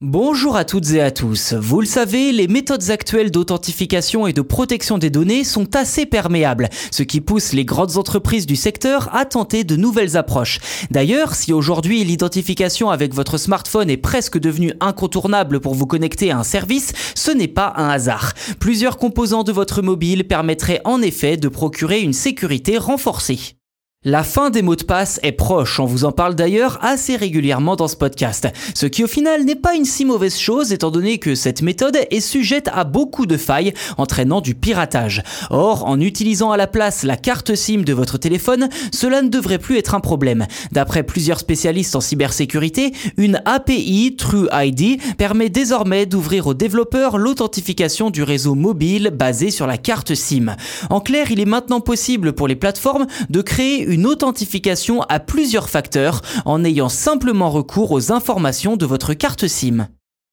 Bonjour à toutes et à tous. Vous le savez, les méthodes actuelles d'authentification et de protection des données sont assez perméables, ce qui pousse les grandes entreprises du secteur à tenter de nouvelles approches. D'ailleurs, si aujourd'hui l'identification avec votre smartphone est presque devenue incontournable pour vous connecter à un service, ce n'est pas un hasard. Plusieurs composants de votre mobile permettraient en effet de procurer une sécurité renforcée. La fin des mots de passe est proche, on vous en parle d'ailleurs assez régulièrement dans ce podcast, ce qui au final n'est pas une si mauvaise chose étant donné que cette méthode est sujette à beaucoup de failles entraînant du piratage. Or, en utilisant à la place la carte SIM de votre téléphone, cela ne devrait plus être un problème. D'après plusieurs spécialistes en cybersécurité, une API TrueID permet désormais d'ouvrir aux développeurs l'authentification du réseau mobile basé sur la carte SIM. En clair, il est maintenant possible pour les plateformes de créer une authentification à plusieurs facteurs en ayant simplement recours aux informations de votre carte SIM.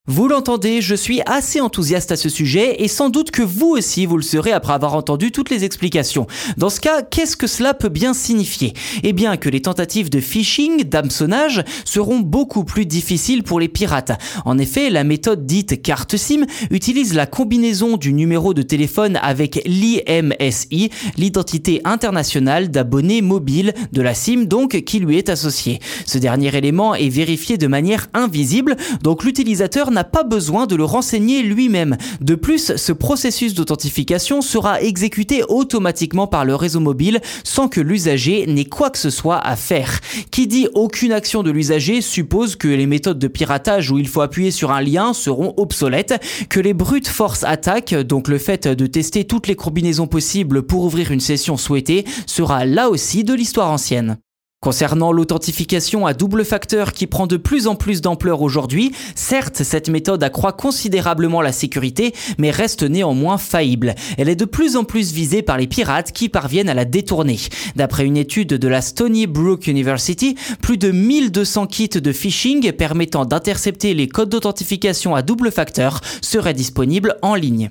Vous l'entendez, je suis assez enthousiaste à ce sujet et sans doute que vous aussi vous le serez après avoir entendu toutes les explications. Dans ce cas, qu'est-ce que cela peut bien signifier? Eh bien que les tentatives de phishing, d'hameçonnage, seront beaucoup plus difficiles pour les pirates. En effet, la méthode dite carte SIM utilise la combinaison du numéro de téléphone avec l'IMSI, l'identité internationale d'abonnés mobiles de la SIM donc qui lui est associée. Ce dernier élément est vérifié de manière invisible, donc l'utilisateur n'a pas besoin de le renseigner lui-même. De plus, ce processus d'authentification sera exécuté automatiquement par le réseau mobile sans que l'usager n'ait quoi que ce soit à faire. Qui dit aucune action de l'usager suppose que les méthodes de piratage où il faut appuyer sur un lien seront obsolètes, que les brutes force attaque, donc le fait de tester toutes les combinaisons possibles pour ouvrir une session souhaitée, sera là aussi de l'histoire ancienne. Concernant l'authentification à double facteur qui prend de plus en plus d'ampleur aujourd'hui, certes cette méthode accroît considérablement la sécurité, mais reste néanmoins faillible. Elle est de plus en plus visée par les pirates qui parviennent à la détourner. D'après une étude de la Stony Brook University, plus de 1200 kits de phishing permettant d'intercepter les codes d'authentification à double facteur seraient disponibles en ligne.